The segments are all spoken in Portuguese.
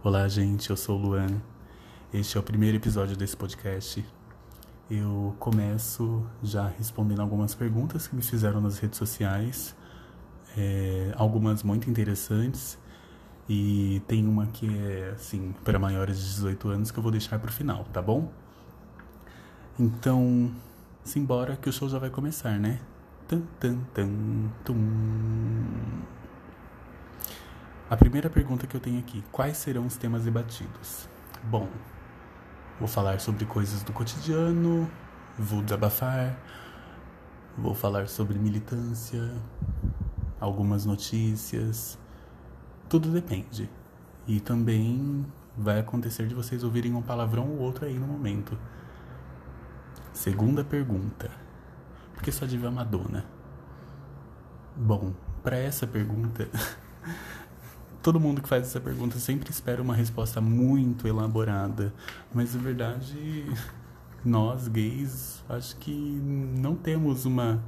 Olá, gente, eu sou o Luan. Este é o primeiro episódio desse podcast. Eu começo já respondendo algumas perguntas que me fizeram nas redes sociais, é, algumas muito interessantes, e tem uma que é, assim, para maiores de 18 anos que eu vou deixar para o final, tá bom? Então, simbora que o show já vai começar, né? Tan, tan, tan, tum. A primeira pergunta que eu tenho aqui: quais serão os temas debatidos? Bom, vou falar sobre coisas do cotidiano, vou desabafar, vou falar sobre militância, algumas notícias, tudo depende. E também vai acontecer de vocês ouvirem um palavrão ou outro aí no momento. Segunda pergunta: por que só diva Madonna? Bom, para essa pergunta. todo mundo que faz essa pergunta sempre espera uma resposta muito elaborada, mas na verdade nós gays acho que não temos uma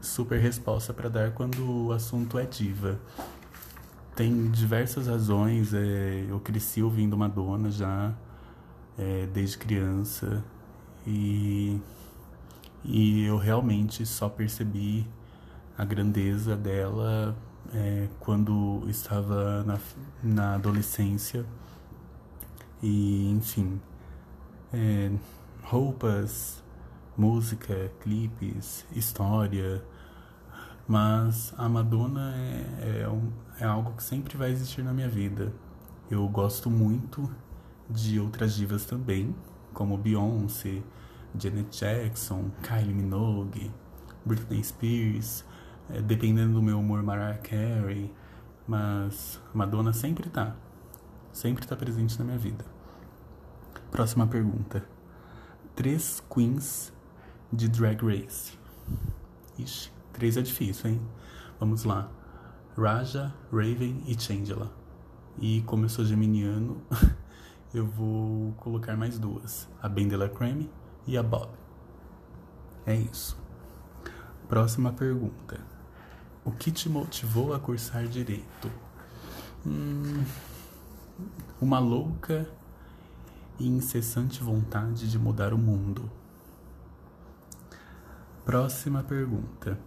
super resposta para dar quando o assunto é diva. Tem diversas razões. É, eu cresci ouvindo Madonna já é, desde criança e, e eu realmente só percebi a grandeza dela é, quando estava na, na adolescência. E, enfim, é, roupas, música, clipes, história. Mas a Madonna é, é, um, é algo que sempre vai existir na minha vida. Eu gosto muito de outras divas também, como Beyoncé, Janet Jackson, Kylie Minogue, Britney Spears, dependendo do meu humor, Mariah Carey, mas Madonna sempre tá. Sempre tá presente na minha vida. Próxima pergunta. Três queens de Drag Race. Ixi, três é difícil, hein? Vamos lá. Raja, Raven e Changela. E como eu sou geminiano, eu vou colocar mais duas. A Bendela Creme e a Bob. É isso. Próxima pergunta. O que te motivou a cursar direito? Hum, uma louca e incessante vontade de mudar o mundo. Próxima pergunta.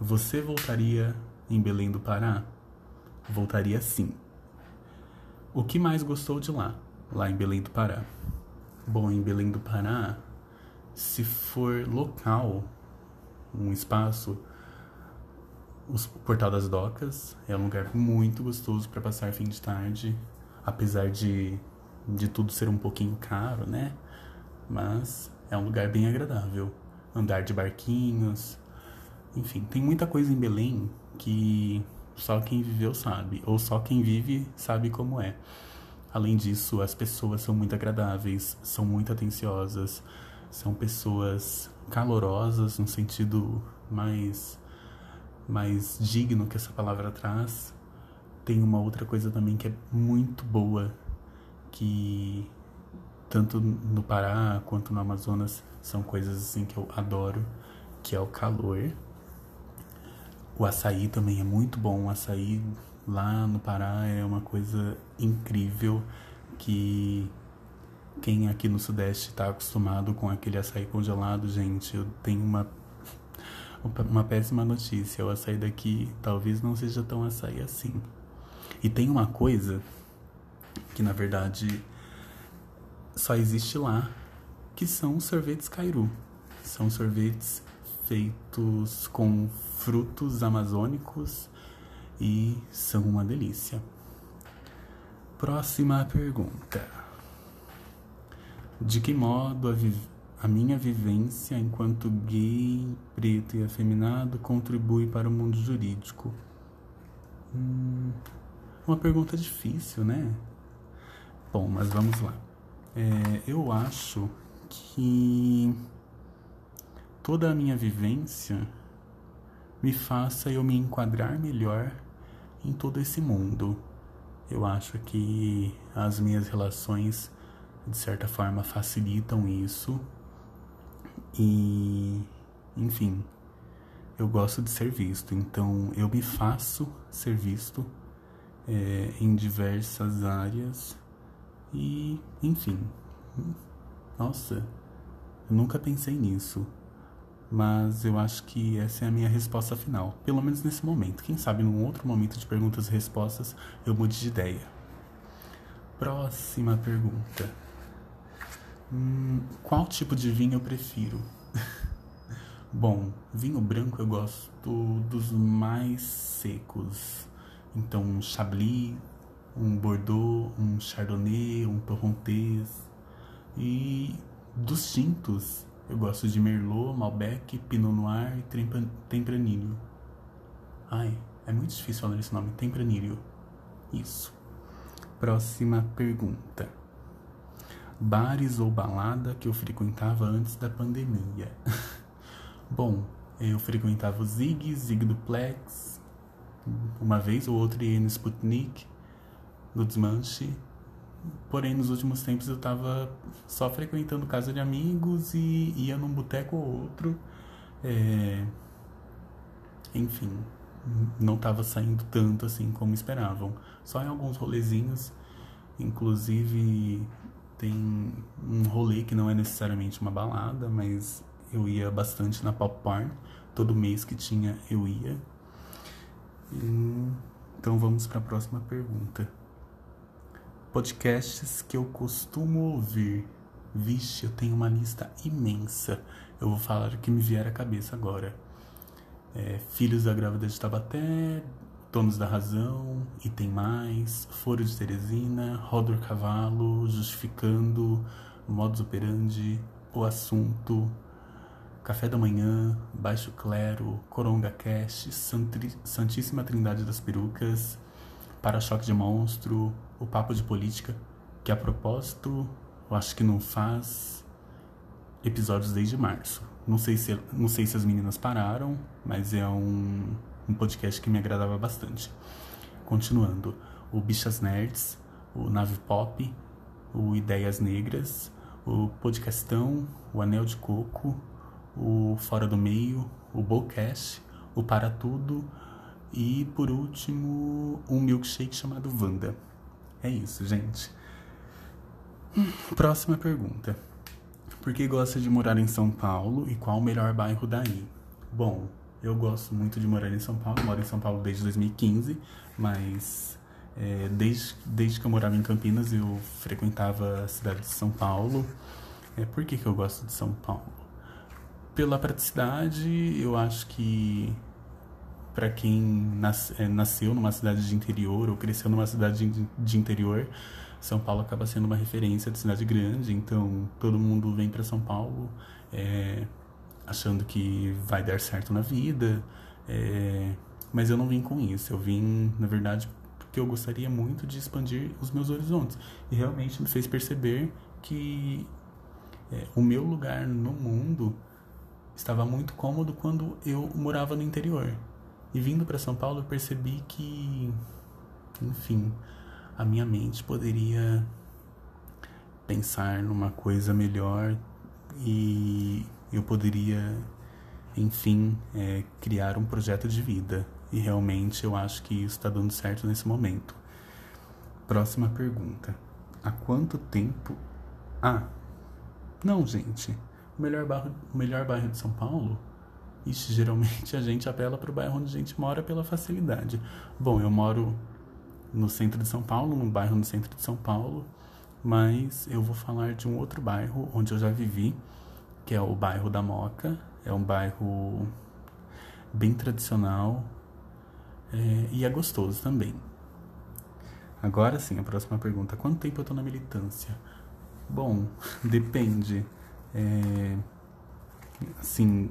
Você voltaria em Belém do Pará? Voltaria sim. O que mais gostou de lá, lá em Belém do Pará? Bom, em Belém do Pará, se for local, um espaço o Portal das Docas é um lugar muito gostoso para passar fim de tarde, apesar de, de tudo ser um pouquinho caro, né? Mas é um lugar bem agradável. Andar de barquinhos, enfim, tem muita coisa em Belém que só quem viveu sabe, ou só quem vive sabe como é. Além disso, as pessoas são muito agradáveis, são muito atenciosas, são pessoas calorosas no sentido mais mais digno que essa palavra traz. Tem uma outra coisa também que é muito boa, que tanto no Pará quanto no Amazonas são coisas assim que eu adoro, que é o calor. O açaí também é muito bom. O açaí lá no Pará é uma coisa incrível que quem aqui no Sudeste está acostumado com aquele açaí congelado, gente, eu tenho uma uma péssima notícia. O açaí daqui talvez não seja tão açaí assim. E tem uma coisa que na verdade só existe lá, que são sorvetes Cairu. São sorvetes feitos com frutos amazônicos e são uma delícia. Próxima pergunta. De que modo a, a minha vivência enquanto gay, preto e afeminado contribui para o mundo jurídico? Hum, uma pergunta difícil, né? Bom, mas vamos lá. É, eu acho que toda a minha vivência me faça eu me enquadrar melhor em todo esse mundo. Eu acho que as minhas relações, de certa forma, facilitam isso e, enfim, eu gosto de ser visto, então eu me faço ser visto é, em diversas áreas E, enfim. Nossa, eu nunca pensei nisso. Mas eu acho que essa é a minha resposta final. Pelo menos nesse momento. Quem sabe num outro momento de perguntas e respostas eu mude de ideia. Próxima pergunta. Hum, qual tipo de vinho eu prefiro? Bom, vinho branco eu gosto dos mais secos. Então, um Chablis, um Bordeaux, um Chardonnay, um Torrontés. E dos tintos, eu gosto de Merlot, Malbec, Pinot Noir e Tempranillo. Ai, é muito difícil falar esse nome, Tempranillo. Isso. Próxima pergunta. Bares ou balada que eu frequentava antes da pandemia? Bom, eu frequentava o Zig, Zig Duplex, uma vez ou outra ia no Sputnik, no Desmanche. Porém, nos últimos tempos eu tava só frequentando casa de amigos e ia num boteco ou outro. É... Enfim, não tava saindo tanto assim como esperavam. Só em alguns rolezinhos. Inclusive, tem um rolê que não é necessariamente uma balada, mas eu ia bastante na Pop Porn. Todo mês que tinha, eu ia. Então vamos para a próxima pergunta. Podcasts que eu costumo ouvir. Vixe, eu tenho uma lista imensa. Eu vou falar o que me vier à cabeça agora. É, Filhos da Grávida de Tabaté, Donos da Razão, E Tem Mais, Foro de Teresina, Rodor Cavalo, Justificando, Modus Operandi, O Assunto, Café da Manhã, Baixo Clero, Coronga Cast, Santíssima Trindade das Perucas, Para-choque de Monstro, O Papo de Política, que a propósito, eu acho que não faz episódios desde março. Não sei se, não sei se as meninas pararam, mas é um, um podcast que me agradava bastante. Continuando, o Bichas Nerds, o Nave Pop, o Ideias Negras, o Podcastão, o Anel de Coco, o Fora do Meio, o Bocast, o Para Tudo e, por último, um milkshake chamado Wanda. É isso, gente. Próxima pergunta. Por que gosta de morar em São Paulo e qual o melhor bairro daí? Bom, eu gosto muito de morar em São Paulo, moro em São Paulo desde 2015, mas é, desde, desde que eu morava em Campinas eu frequentava a cidade de São Paulo. É, por que, que eu gosto de São Paulo? pela praticidade, eu acho que para quem nas, é, nasceu numa cidade de interior ou cresceu numa cidade de, de, interior, São Paulo acaba sendo uma referência de cidade grande, então todo mundo vem para São Paulo é, achando que vai dar certo na vida, é, mas eu não vim com isso, eu vim, na verdade, porque eu gostaria muito de expandir os meus horizontes e realmente me fez perceber que é, o meu lugar no mundo estava muito cômodo quando eu morava no interior. E vindo para São Paulo, eu percebi que, enfim, a minha mente poderia pensar numa coisa melhor e eu poderia, enfim, é, criar um projeto de vida. E realmente eu acho que isso está dando certo nesse momento. Próxima pergunta. Há quanto tempo. Ah, não, gente. O melhor bairro, o melhor bairro de São Paulo? Ixi, geralmente a gente apela para o bairro onde a gente mora pela facilidade. Bom, eu moro no centro de São Paulo, num bairro no centro de São Paulo, mas eu vou falar de um outro bairro onde eu já vivi, que é o bairro da Moca. É um bairro bem tradicional é, e é gostoso também. Agora sim, a próxima pergunta: quanto tempo eu estou na militância? Bom, depende é, assim,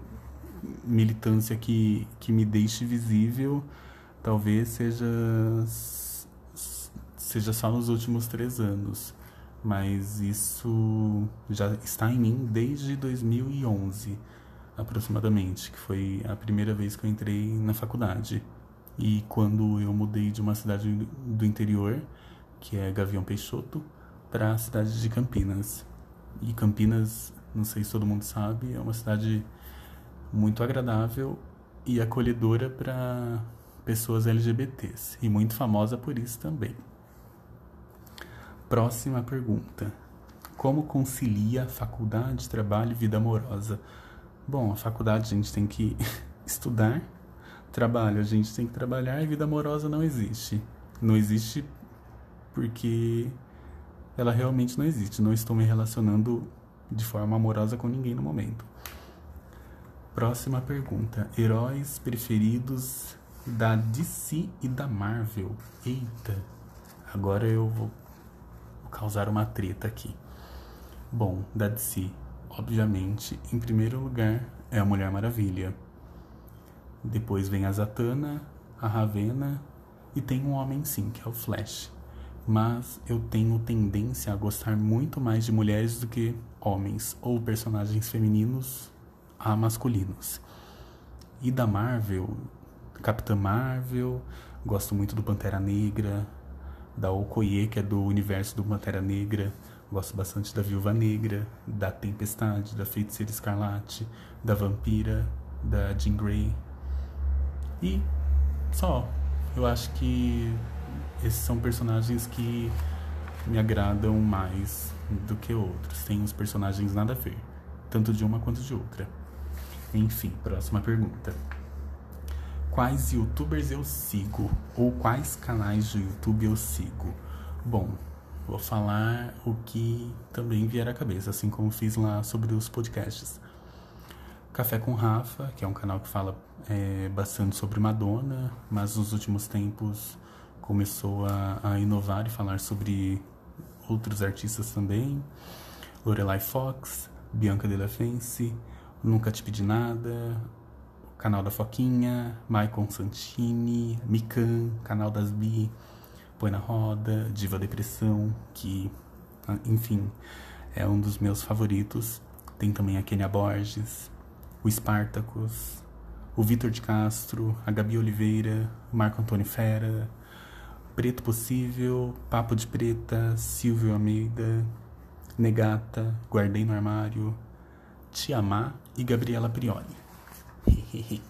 militância que, que me deixe visível, talvez seja, seja só nos últimos três anos. Mas isso já está em mim desde 2011, aproximadamente, que foi a primeira vez que eu entrei na faculdade. E quando eu mudei de uma cidade do interior, que é Gavião Peixoto, para a cidade de Campinas. E Campinas não sei se todo mundo sabe, é uma cidade muito agradável e acolhedora para pessoas LGBTs e muito famosa por isso também. Próxima pergunta. Como concilia faculdade, trabalho e vida amorosa? Bom, a faculdade a gente tem que estudar, trabalho a gente tem que trabalhar e vida amorosa não existe. Não existe porque ela realmente não existe. Não estou me relacionando de forma amorosa com ninguém no momento. Próxima pergunta. Heróis preferidos da DC e da Marvel? Eita, agora eu vou causar uma treta aqui. Bom, da DC, obviamente, em primeiro lugar é a Mulher Maravilha. Depois vem a Zatanna, a Ravena e tem um homem sim, que é o Flash. Mas eu tenho tendência a gostar muito mais de mulheres do que homens ou personagens femininos a masculinos. E da Marvel, Capitã Marvel, gosto muito do Pantera Negra, da Okoye, que é do universo do Pantera Negra. Gosto bastante da Viúva Negra, da Tempestade, da Feiticeira Escarlate, da Vampira, da Jean Grey. E só. Eu acho que esses são personagens que me agradam mais do que outros. Tem uns personagens nada a ver, tanto de uma quanto de outra. Enfim, próxima pergunta quais youtubers eu sigo ou quais canais de YouTube eu sigo. Bom, vou falar o que também vier à cabeça, assim como fiz lá sobre os podcasts. Café com Rafa, que é um canal que fala é, bastante sobre Madonna, mas nos últimos tempos começou a, a inovar e falar sobre outros artistas também. Lorelai Fox, Bianca Della Fence, Nunca Te Pedi Nada, canal da Foquinha, Maicon Santini, Mikan, canal das Bi, Põe na Roda, Diva Depressão, que, ah, enfim, é um dos meus favoritos. Tem também a Kenia Borges, o Spartacus, o Vitor de Castro, a Gabi Oliveira, o Marco Antônio Fera, Preto Possível, Papo de Preta, Silvio Almeida, Negata, Guardei no Armário, Tiamá e Gabriela Prioli.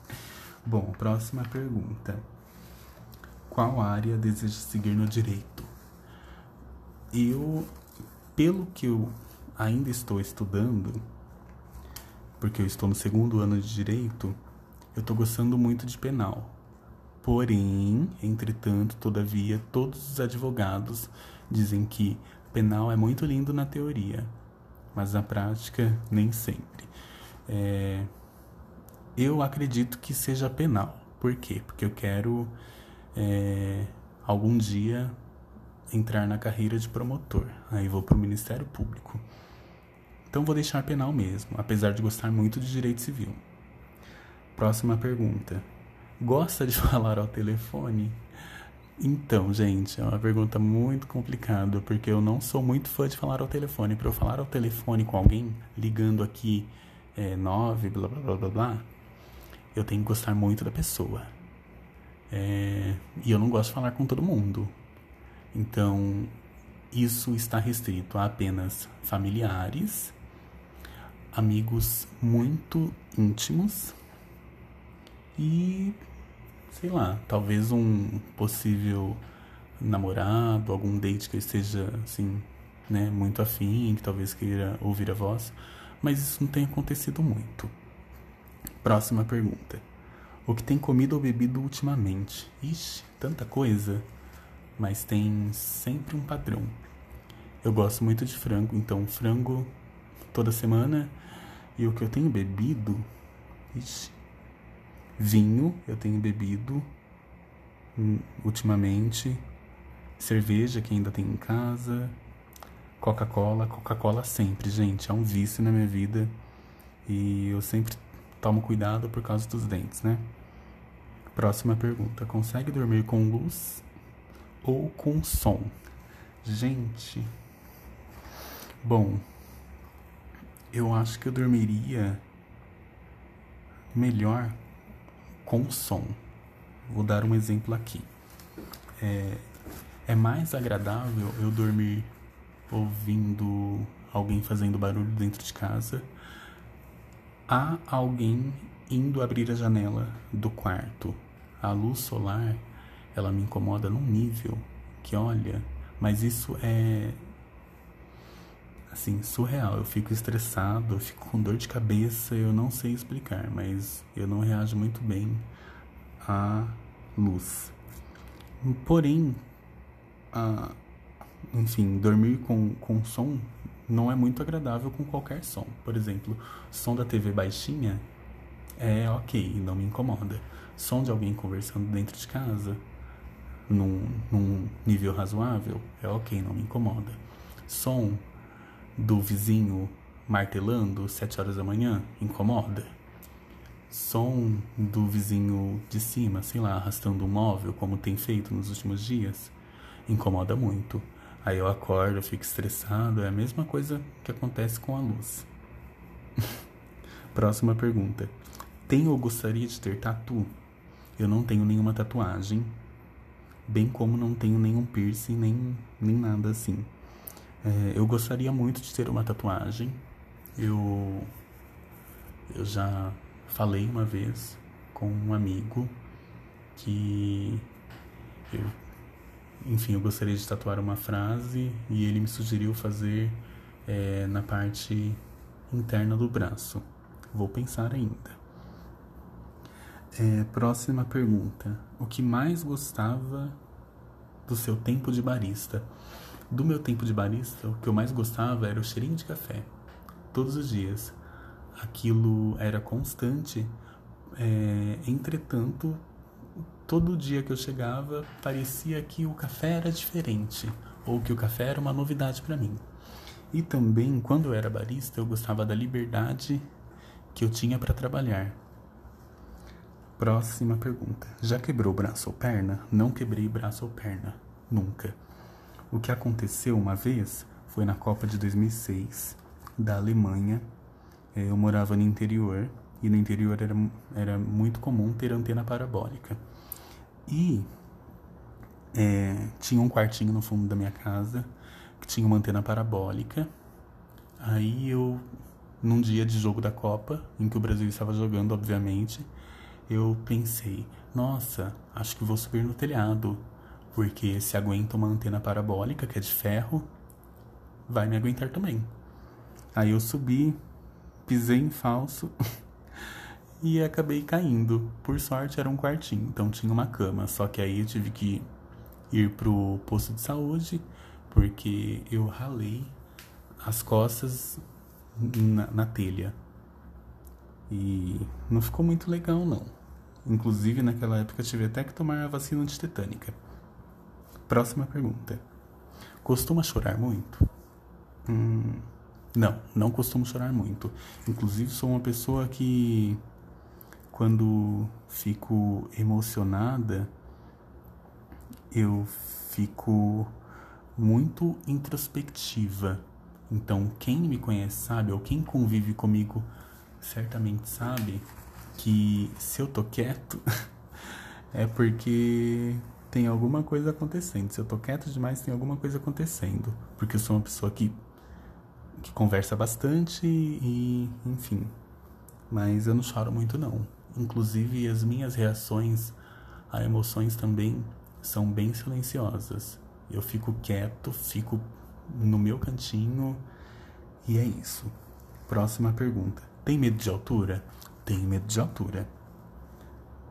Bom, próxima pergunta. Qual área deseja seguir no direito? Eu, pelo que eu ainda estou estudando, porque eu estou no segundo ano de direito, eu estou gostando muito de penal. Porém, entretanto, todavia, todos os advogados dizem que penal é muito lindo na teoria, mas na prática nem sempre. É, eu acredito que seja penal. Por quê? Porque eu quero é, algum dia entrar na carreira de promotor. Aí vou para o Ministério Público. Então vou deixar penal mesmo, apesar de gostar muito de direito civil. Próxima pergunta. Gosta de falar ao telefone? Então, gente, é uma pergunta muito complicada, porque eu não sou muito fã de falar ao telefone. Para eu falar ao telefone com alguém, ligando aqui é, 9, blá blá blá blá blá, eu tenho que gostar muito da pessoa. É, e eu não gosto de falar com todo mundo. Então, isso está restrito a apenas familiares, amigos muito íntimos e, sei lá, talvez um possível namorado, algum date que eu esteja, assim, né, muito afim, que talvez queira ouvir a voz, mas isso não tem acontecido muito. Próxima pergunta. O que tem comido ou bebido ultimamente? Ixi, tanta coisa. Mas tem sempre um padrão. Eu gosto muito de frango, então frango toda semana. E o que eu tenho bebido? Ixi. Vinho eu tenho bebido hum, ultimamente. Cerveja que ainda tem em casa. Coca-Cola, Coca-Cola sempre, gente. É um vício na minha vida. E eu sempre Tomo cuidado por causa dos dentes, né? Próxima pergunta. Consegue dormir com luz ou com som? Gente. Bom, eu acho que eu dormiria melhor com som. Vou dar um exemplo aqui. É, é mais agradável eu dormir ouvindo alguém fazendo barulho dentro de casa há alguém indo abrir a janela do quarto. A luz solar, ela me incomoda num nível que, olha, mas isso é Assim, surreal. Eu fico estressado, eu fico com dor de cabeça, eu não sei explicar, mas eu não reajo muito bem à luz. Porém, a, enfim, dormir com, com som não é muito agradável com qualquer som. Por exemplo, som da TV baixinha é ok, não me incomoda. Som de alguém conversando dentro de casa, num, num nível razoável, é ok, não me incomoda. Som do vizinho martelando sete horas da manhã, incomoda. Som do vizinho de cima, sei lá, arrastando um móvel, como tem feito nos últimos dias, incomoda muito. Aí eu acordo, fico estressado, é a mesma coisa que acontece com a luz. Próxima pergunta. Tenho ou gostaria de ter tatu? Eu não tenho nenhuma tatuagem, bem como não tenho nenhum piercing, nem, nem nada assim. É, eu gostaria muito de ter uma tatuagem. Eu, eu já falei uma vez com um amigo que eu enfim, eu gostaria de tatuar uma frase e ele me sugeriu fazer é, na parte interna do braço. Vou pensar ainda. É, próxima pergunta. O que mais gostava do seu tempo de barista? Do meu tempo de barista, o que eu mais gostava era o cheirinho de café. Todos os dias. Aquilo era constante. É, entretanto, todo dia que eu chegava parecia que o café era diferente ou que o café era uma novidade para mim. E também, quando eu era barista, eu gostava da liberdade que eu tinha para trabalhar. Próxima pergunta. Já quebrou braço ou perna? Não quebrei braço ou perna. Nunca. O que aconteceu uma vez foi na Copa de 2006 da Alemanha. É, eu morava no interior e no interior era, era muito comum ter antena parabólica. E é, tinha um quartinho no fundo da minha casa que tinha uma antena parabólica. Aí eu, num dia de jogo da Copa, em que o Brasil estava jogando, obviamente, eu pensei: nossa, acho que vou subir no telhado, porque se aguenta uma antena parabólica que é de ferro, vai me aguentar também. Aí eu subi, pisei em falso. e acabei caindo. Por sorte era um quartinho, então tinha uma cama. Só que aí eu tive que ir pro posto de saúde porque eu ralei as costas na, na telha. E não ficou muito legal não. Inclusive naquela época tive até que tomar a vacina antitetânica. Próxima pergunta. Costuma chorar muito? Hum, não, não costumo chorar muito. Inclusive sou uma pessoa que quando fico emocionada, eu fico muito introspectiva. Então, quem me conhece sabe, ou quem convive comigo certamente sabe que se eu tô quieto é porque tem alguma coisa acontecendo. Se eu tô quieto demais, tem alguma coisa acontecendo. Porque eu sou uma pessoa que, que conversa bastante e, enfim. Mas eu não choro muito, não. Inclusive, as minhas reações a emoções também são bem silenciosas. Eu fico quieto, fico no meu cantinho e é isso. Próxima pergunta. Tem medo de altura? Tenho medo de altura.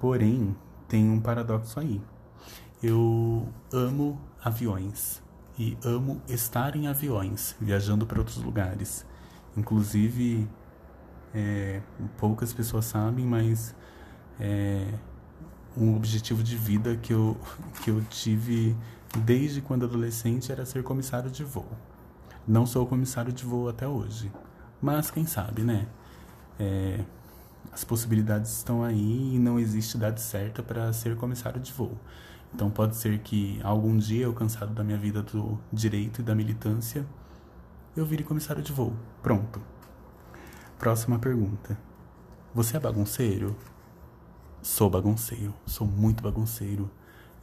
Porém, tem um paradoxo aí. Eu amo aviões e amo estar em aviões, viajando para outros lugares. Inclusive, é, poucas pessoas sabem, mas é um objetivo de vida que eu, que eu tive desde quando adolescente era ser comissário de voo. Não sou comissário de voo até hoje, mas quem sabe, né? É, as possibilidades estão aí e não existe idade certa para ser comissário de voo. Então pode ser que algum dia, eu cansado da minha vida do direito e da militância, eu vire comissário de voo. Pronto. Próxima pergunta. Você é bagunceiro? Sou bagunceiro, sou muito bagunceiro.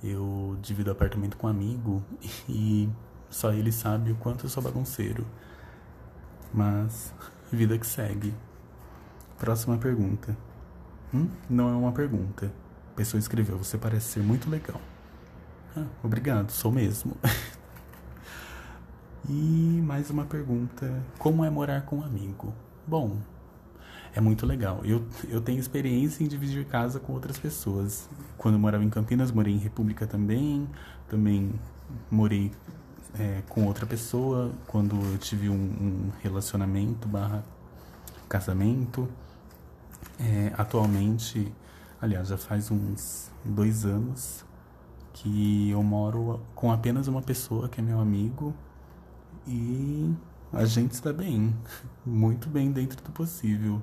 Eu divido apartamento com um amigo e só ele sabe o quanto eu sou bagunceiro. Mas vida que segue. Próxima pergunta. Hum? Não é uma pergunta. A pessoa escreveu: Você parece ser muito legal. Ah, obrigado, sou mesmo. E mais uma pergunta: como é morar com um amigo? Bom, é muito legal. Eu, eu tenho experiência em dividir casa com outras pessoas. Quando eu morava em Campinas, morei em República também. Também morei é, com outra pessoa quando eu tive um, um relacionamento barra casamento. É, atualmente, aliás, já faz uns dois anos que eu moro com apenas uma pessoa que é meu amigo e a gente está bem, muito bem dentro do possível.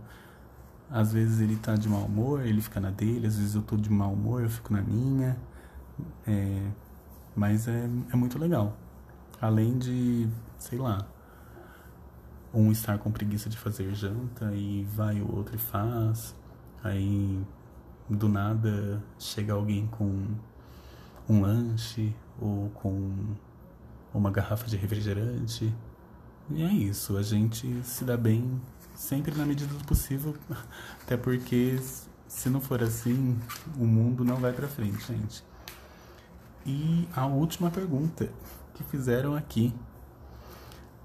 Às vezes ele tá de mau humor, ele fica na dele, às vezes eu tô de mau humor, eu fico na minha. É, mas é, é muito legal. Além de, sei lá, um estar com preguiça de fazer janta e vai o outro e faz. Aí do nada chega alguém com um lanche ou com uma garrafa de refrigerante. E é isso, a gente se dá bem sempre na medida do possível, até porque se não for assim, o mundo não vai para frente, gente. E a última pergunta que fizeram aqui.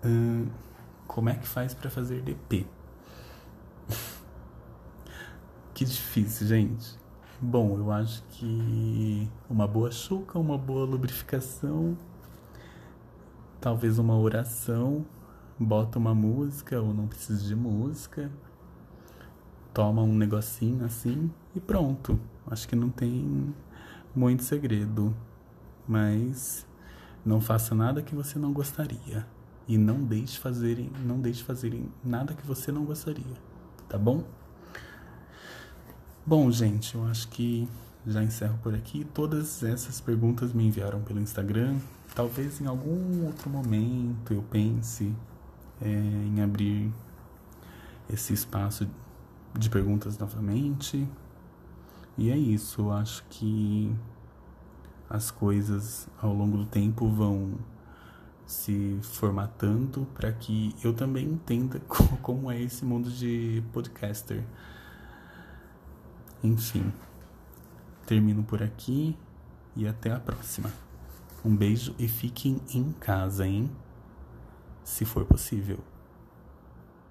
Hum, como é que faz para fazer DP? que difícil, gente. Bom, eu acho que uma boa chuca, uma boa lubrificação, talvez uma oração, bota uma música ou não precisa de música, toma um negocinho assim e pronto. Acho que não tem muito segredo, mas não faça nada que você não gostaria e não deixe fazerem, não deixe fazerem nada que você não gostaria, tá bom? Bom, gente, eu acho que já encerro por aqui. Todas essas perguntas me enviaram pelo Instagram. Talvez em algum outro momento eu pense é, em abrir esse espaço de perguntas novamente. E é isso, eu acho que as coisas ao longo do tempo vão se formatando para que eu também entenda como é esse mundo de podcaster. Enfim, termino por aqui e até a próxima. Um beijo e fiquem em casa, hein? Se for possível.